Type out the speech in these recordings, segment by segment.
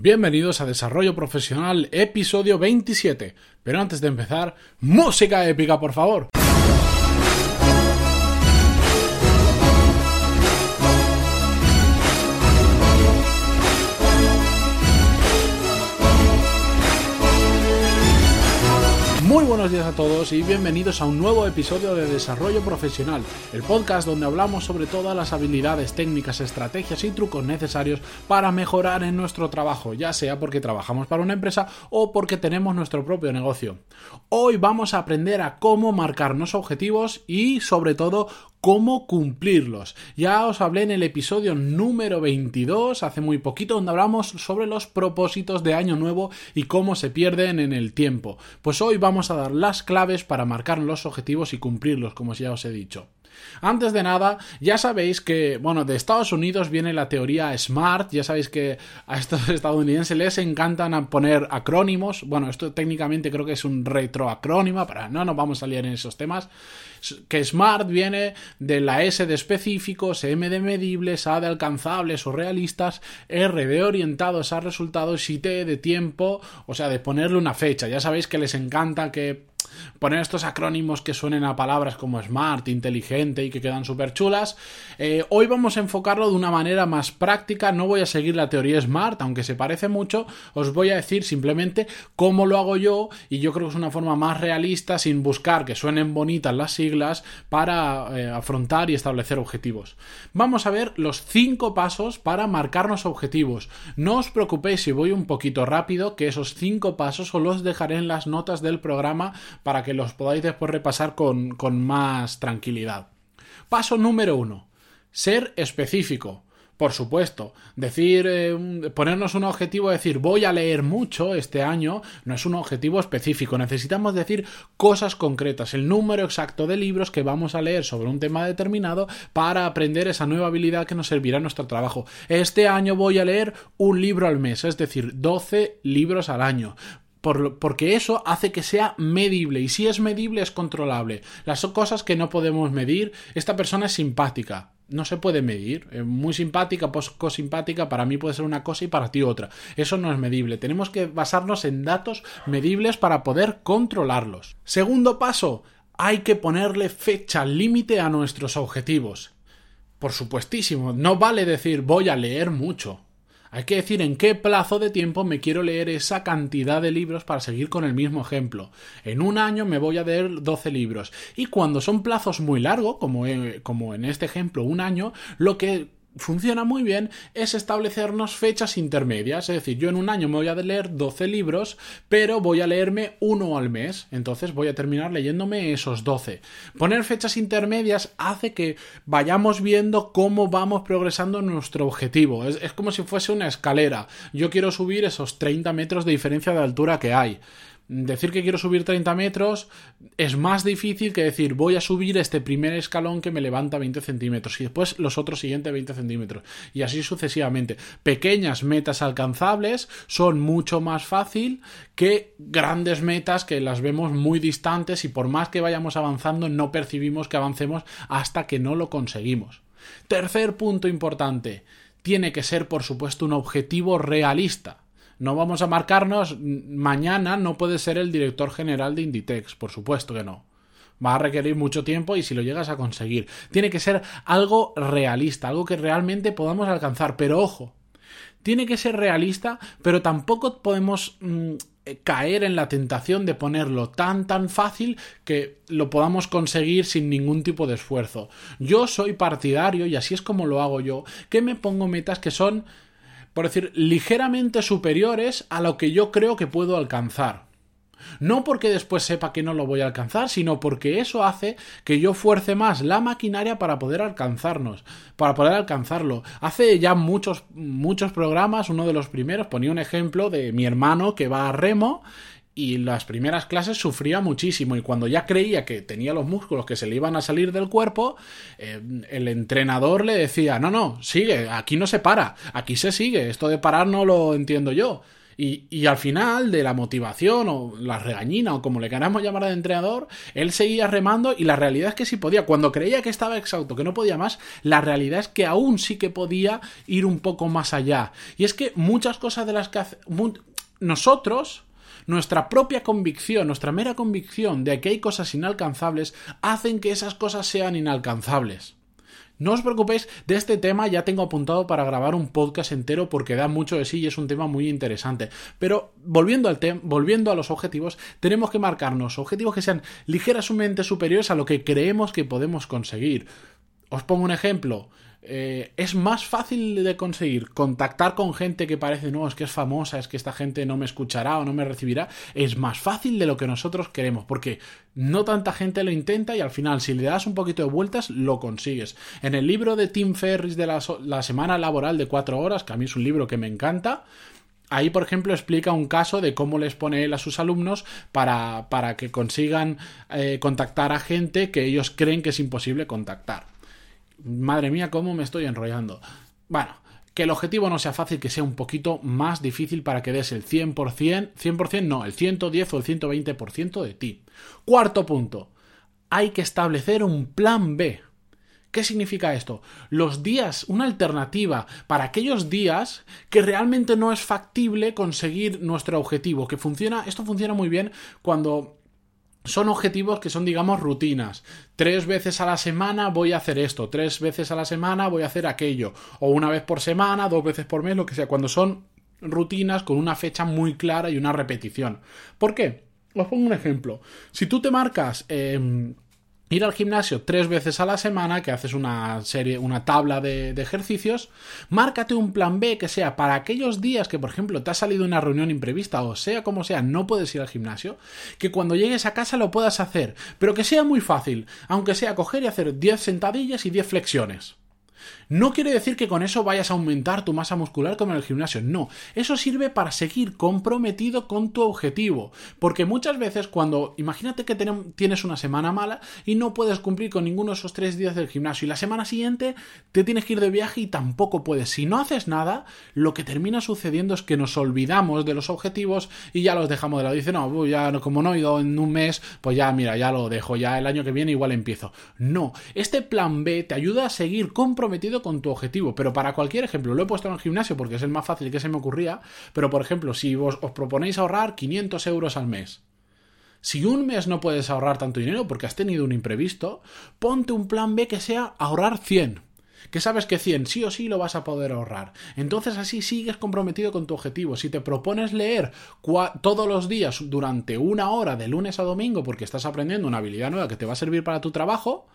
Bienvenidos a Desarrollo Profesional, episodio 27. Pero antes de empezar, música épica, por favor. Buenos días a todos y bienvenidos a un nuevo episodio de Desarrollo Profesional, el podcast donde hablamos sobre todas las habilidades, técnicas, estrategias y trucos necesarios para mejorar en nuestro trabajo, ya sea porque trabajamos para una empresa o porque tenemos nuestro propio negocio. Hoy vamos a aprender a cómo marcarnos objetivos y sobre todo cómo cumplirlos. Ya os hablé en el episodio número 22, hace muy poquito, donde hablamos sobre los propósitos de año nuevo y cómo se pierden en el tiempo. Pues hoy vamos a dar las claves para marcar los objetivos y cumplirlos, como ya os he dicho. Antes de nada, ya sabéis que, bueno, de Estados Unidos viene la teoría SMART, ya sabéis que a estos estadounidenses les encantan poner acrónimos, bueno, esto técnicamente creo que es un retroacrónimo, para no nos vamos a liar en esos temas, que SMART viene de la S de específicos, M de medibles, A de alcanzables o realistas, R de orientados a resultados y T de tiempo, o sea, de ponerle una fecha. Ya sabéis que les encanta que poner estos acrónimos que suenen a palabras como smart, inteligente y que quedan súper chulas. Eh, hoy vamos a enfocarlo de una manera más práctica, no voy a seguir la teoría smart, aunque se parece mucho, os voy a decir simplemente cómo lo hago yo y yo creo que es una forma más realista sin buscar que suenen bonitas las siglas para eh, afrontar y establecer objetivos. Vamos a ver los cinco pasos para marcarnos objetivos. No os preocupéis si voy un poquito rápido, que esos cinco pasos os los dejaré en las notas del programa para que los podáis después repasar con, más tranquilidad. Paso número uno. Ser específico. Por supuesto, decir, eh, ponernos un objetivo, decir voy a leer mucho este año, no es un objetivo específico. Necesitamos decir cosas concretas, el número exacto de libros que vamos a leer sobre un tema determinado para aprender esa nueva habilidad que nos servirá en nuestro trabajo. Este año voy a leer un libro al mes, es decir, 12 libros al año porque eso hace que sea medible y si es medible es controlable. Las cosas que no podemos medir, esta persona es simpática, no se puede medir. Muy simpática, poco simpática, para mí puede ser una cosa y para ti otra. Eso no es medible. Tenemos que basarnos en datos medibles para poder controlarlos. Segundo paso, hay que ponerle fecha límite a nuestros objetivos. Por supuestísimo, no vale decir voy a leer mucho. Hay que decir en qué plazo de tiempo me quiero leer esa cantidad de libros para seguir con el mismo ejemplo. En un año me voy a leer 12 libros. Y cuando son plazos muy largos, como, como en este ejemplo un año, lo que funciona muy bien es establecernos fechas intermedias. Es decir, yo en un año me voy a leer 12 libros, pero voy a leerme uno al mes. Entonces voy a terminar leyéndome esos 12. Poner fechas intermedias hace que vayamos viendo cómo vamos progresando en nuestro objetivo. Es, es como si fuese una escalera. Yo quiero subir esos 30 metros de diferencia de altura que hay decir que quiero subir 30 metros es más difícil que decir voy a subir este primer escalón que me levanta 20 centímetros y después los otros siguientes 20 centímetros y así sucesivamente. Pequeñas metas alcanzables son mucho más fácil que grandes metas que las vemos muy distantes y por más que vayamos avanzando no percibimos que avancemos hasta que no lo conseguimos. Tercer punto importante. Tiene que ser, por supuesto, un objetivo realista no vamos a marcarnos, mañana no puede ser el director general de Inditex, por supuesto que no. Va a requerir mucho tiempo y si lo llegas a conseguir. Tiene que ser algo realista, algo que realmente podamos alcanzar. Pero ojo, tiene que ser realista, pero tampoco podemos mm, caer en la tentación de ponerlo tan tan fácil que lo podamos conseguir sin ningún tipo de esfuerzo. Yo soy partidario, y así es como lo hago yo, que me pongo metas que son por decir, ligeramente superiores a lo que yo creo que puedo alcanzar. No porque después sepa que no lo voy a alcanzar, sino porque eso hace que yo fuerce más la maquinaria para poder alcanzarnos, para poder alcanzarlo. Hace ya muchos, muchos programas, uno de los primeros, ponía un ejemplo de mi hermano que va a remo y las primeras clases sufría muchísimo y cuando ya creía que tenía los músculos que se le iban a salir del cuerpo, eh, el entrenador le decía, no, no, sigue, aquí no se para, aquí se sigue, esto de parar no lo entiendo yo. Y, al final de la motivación o la regañina o como le queramos llamar al entrenador, él seguía remando y la realidad es que sí podía. Cuando creía que estaba exhausto, que no podía más, la realidad es que aún sí que podía ir un poco más allá. Y es que muchas cosas de las que hace, nosotros nuestra propia convicción, nuestra mera convicción de que hay cosas inalcanzables, hacen que esas cosas sean inalcanzables. No os preocupéis, de este tema ya tengo apuntado para grabar un podcast entero porque da mucho de sí y es un tema muy interesante. Pero volviendo al tema, volviendo a los objetivos, tenemos que marcarnos objetivos que sean ligeramente superiores a lo que creemos que podemos conseguir. Os pongo un ejemplo. Eh, es más fácil de conseguir contactar con gente que parece, no, es que es famosa, es que esta gente no me escuchará o no me recibirá. Es más fácil de lo que nosotros queremos, porque no tanta gente lo intenta y al final, si le das un poquito de vueltas, lo consigues. En el libro de Tim Ferris de la, semana laboral de cuatro horas, que a mí es un libro que me encanta, Ahí, por ejemplo, explica un caso de cómo les pone él a sus alumnos para, para que consigan eh, contactar a gente que ellos creen que es imposible contactar. Madre mía, cómo me estoy enrollando. Bueno, que el objetivo no sea fácil, que sea un poquito más difícil para que des el 100%, 100% no, el 110 o el 120% de ti. Cuarto punto, hay que establecer un plan B. ¿Qué significa esto? Los días, una alternativa para aquellos días que realmente no es factible conseguir nuestro objetivo, que funciona, esto funciona muy bien cuando son objetivos que son, digamos, rutinas. Tres veces a la semana voy a hacer esto, tres veces a la semana voy a hacer aquello, o una vez por semana, dos veces por mes, lo que sea, cuando son rutinas con una fecha muy clara y una repetición. ¿Por qué? Os pongo un ejemplo. Si tú te marcas... Em, ir al gimnasio tres veces a la semana, que haces una serie, una tabla de, ejercicios, márcate un plan B que sea para aquellos días que, por ejemplo, te ha salido una reunión imprevista o sea como sea, no puedes ir al gimnasio, que cuando llegues a casa lo puedas hacer, pero que sea muy fácil, aunque sea coger y hacer 10 sentadillas y 10 flexiones. No quiere decir que con eso vayas a aumentar tu masa muscular como en el gimnasio, no. Eso sirve para seguir comprometido con tu objetivo. Porque muchas veces cuando, imagínate que tienes una semana mala y no puedes cumplir con ninguno de esos tres días del gimnasio y la semana siguiente te tienes que ir de viaje y tampoco puedes. Si no haces nada, lo que termina sucediendo es que nos olvidamos de los objetivos y ya los dejamos de lado. Dice, no, ya como no he ido en un mes, pues ya mira, ya lo dejo, ya el año que viene igual empiezo. No, este plan B te ayuda a seguir comprometido con tu objetivo. Pero para cualquier ejemplo, lo he puesto en el gimnasio porque es el más fácil que se me ocurría. Pero por ejemplo, si vos os proponéis ahorrar 500 euros al mes. Si un mes no puedes ahorrar tanto dinero porque has tenido un imprevisto, ponte un plan B que sea ahorrar 100 que sabes que 100 sí o sí lo vas a poder ahorrar. Entonces así sigues comprometido con tu objetivo. Si te propones leer todos los días durante una hora de lunes a domingo porque estás aprendiendo una habilidad nueva que te va a servir para tu trabajo,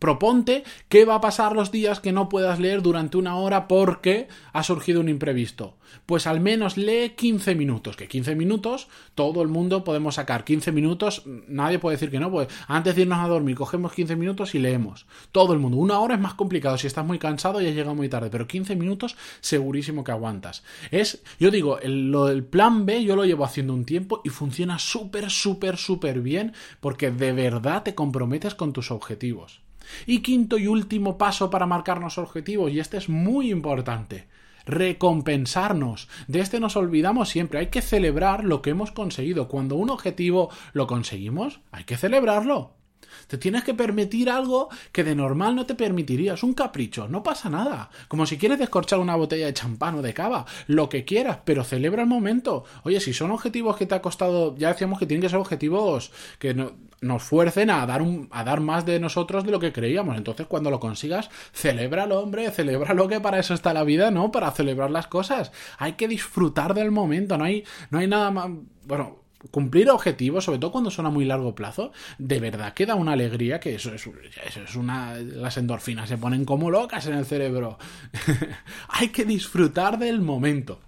Proponte qué va a pasar los días que no puedas leer durante una hora porque ha surgido un imprevisto. Pues al menos lee 15 minutos, que 15 minutos todo el mundo podemos sacar. 15 minutos, nadie puede decir que no, pues antes de irnos a dormir cogemos 15 minutos y leemos. Todo el mundo. Una hora es más complicado, si estás muy cansado ya llega muy tarde, pero 15 minutos segurísimo que aguantas. Es, yo digo, el, lo del plan B yo lo llevo haciendo un tiempo y funciona súper, súper, súper bien porque de verdad te comprometes con tus objetivos. Y quinto y último paso para marcarnos objetivos, y este es muy importante, recompensarnos. De este nos olvidamos siempre. Hay que celebrar lo que hemos conseguido. Cuando un objetivo lo conseguimos, hay que celebrarlo. Te tienes que permitir algo que de normal no te permitirías. Un capricho, no pasa nada. Como si quieres descorchar una botella de champán o de cava, lo que quieras, pero celebra el momento. Oye, si son objetivos que te ha costado, ya decíamos que tienen que ser objetivos que nos fuercen a dar, un, a dar más de nosotros de lo que creíamos. Entonces, cuando lo consigas, celébralo, hombre, lo que para eso está la vida, ¿no? Para celebrar las cosas. Hay que disfrutar del momento, no hay, no hay nada más. Bueno, cumplir objetivos, sobre todo cuando son a muy largo plazo, de verdad que da una alegría que eso es, eso es una... Las endorfinas se ponen como locas en el cerebro. Hay que disfrutar del momento.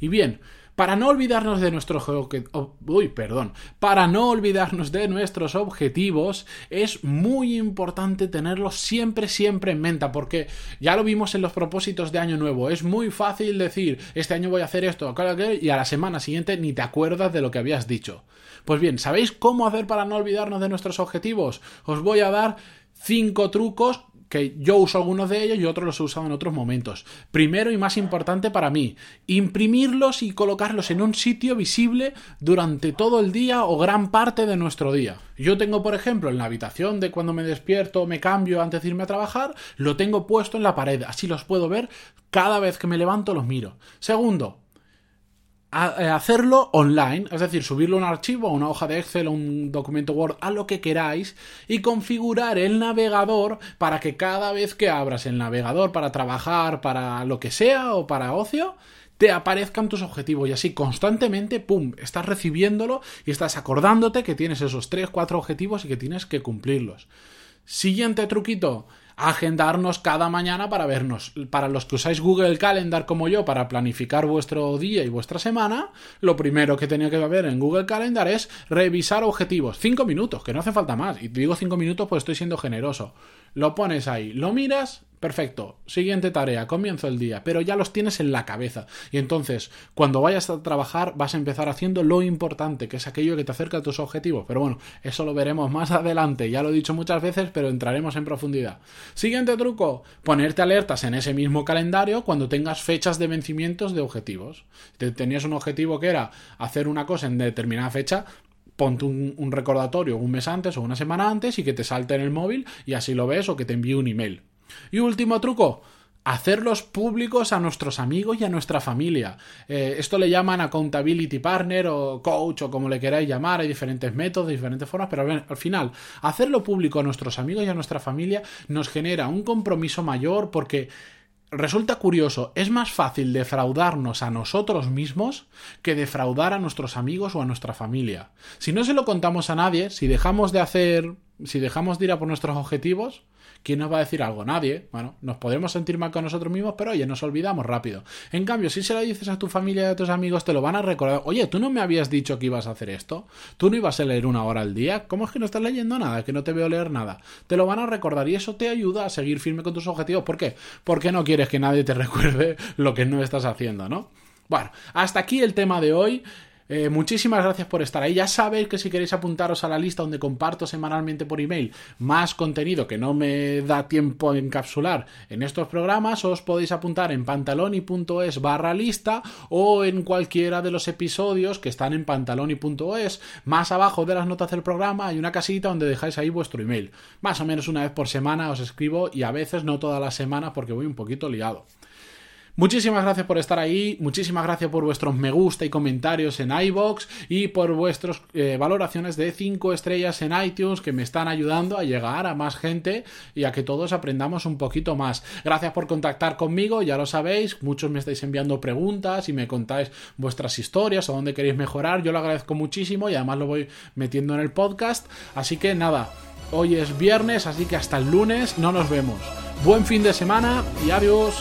Y bien, para no olvidarnos de nuestros uy, perdón, para no olvidarnos de nuestros objetivos, es muy importante tenerlos siempre, siempre en mente, porque ya lo vimos en los propósitos de año nuevo. Es muy fácil decir, este año voy a hacer esto, y a la semana siguiente ni te acuerdas de lo que habías dicho. Pues bien, ¿sabéis cómo hacer para no olvidarnos de nuestros objetivos? Os voy a dar cinco trucos que yo uso algunos de ellos y otros los he usado en otros momentos. Primero y más importante para mí, imprimirlos y colocarlos en un sitio visible durante todo el día o gran parte de nuestro día. Yo tengo, por ejemplo, en la habitación de cuando me despierto, me cambio antes de irme a trabajar, lo tengo puesto en la pared, así los puedo ver cada vez que me levanto, los miro. Segundo, eh, hacerlo online, es decir, subirlo a un archivo, a una hoja de Excel, a un documento Word, a lo que queráis, y configurar el navegador para que cada vez que abras el navegador para trabajar, para lo que sea o para ocio, te aparezcan tus objetivos y así constantemente, ¡pum!, estás recibiéndolo y estás acordándote que tienes esos 3, 4 objetivos y que tienes que cumplirlos. Siguiente truquito, agendarnos cada mañana para vernos. Para los que usáis Google Calendar como yo para planificar vuestro día y vuestra semana, lo primero que tenía que haber en Google Calendar es revisar objetivos. Cinco minutos, que no hace falta más. Y digo cinco minutos pues estoy siendo generoso. Lo pones ahí, lo miras, Perfecto. Siguiente tarea, comienzo el día, pero ya los tienes en la cabeza. Y entonces, cuando vayas a trabajar, vas a empezar haciendo lo importante, que es aquello que te acerca a tus objetivos. Pero bueno, eso lo veremos más adelante. Ya lo he dicho muchas veces, pero entraremos en profundidad. Siguiente truco, ponerte alertas en ese mismo calendario cuando tengas fechas de vencimientos de objetivos. Si tenías un objetivo que era hacer una cosa en determinada fecha, ponte un, recordatorio un mes antes o una semana antes y que te salte en el móvil y así lo ves o que te envíe un email. Y último truco, hacerlos públicos a nuestros amigos y a nuestra familia. Eh, esto le llaman accountability partner o coach o como le queráis llamar, hay diferentes métodos, diferentes formas, pero al final, hacerlo público a nuestros amigos y a nuestra familia nos genera un compromiso mayor porque resulta curioso, es más fácil defraudarnos a nosotros mismos que defraudar a nuestros amigos o a nuestra familia. Si no se lo contamos a nadie, si dejamos de hacer, si dejamos de ir a por nuestros objetivos, ¿Quién nos va a decir algo? Nadie. Bueno, nos podemos sentir mal con nosotros mismos, pero oye, nos olvidamos rápido. En cambio, si se lo dices a tu familia y a tus amigos, te lo van a recordar. Oye, tú no me habías dicho que ibas a hacer esto. Tú no ibas a leer una hora al día. ¿Cómo es que no estás leyendo nada? Que no te veo leer nada. Te lo van a recordar y eso te ayuda a seguir firme con tus objetivos. ¿Por qué? Porque no quieres que nadie te recuerde lo que no estás haciendo, ¿no? Bueno, hasta aquí el tema de hoy. Eh, muchísimas gracias por estar ahí. Ya sabéis que si queréis apuntaros a la lista donde comparto semanalmente por email más contenido que no me da tiempo a encapsular en estos programas, os podéis apuntar en pantaloni.es barra lista o en cualquiera de los episodios que están en pantaloni.es. Más abajo de las notas del programa hay una casita donde dejáis ahí vuestro email. Más o menos una vez por semana os escribo y a veces no todas las semanas porque voy un poquito liado. Muchísimas gracias por estar ahí, muchísimas gracias por vuestros me gusta y comentarios en iBox y por vuestras eh, valoraciones de 5 estrellas en iTunes que me están ayudando a llegar a más gente y a que todos aprendamos un poquito más. Gracias por contactar conmigo, ya lo sabéis, muchos me estáis enviando preguntas y me contáis vuestras historias o dónde queréis mejorar, yo lo agradezco muchísimo y además lo voy metiendo en el podcast, así que nada, hoy es viernes, así que hasta el lunes no nos vemos. Buen fin de semana y adiós.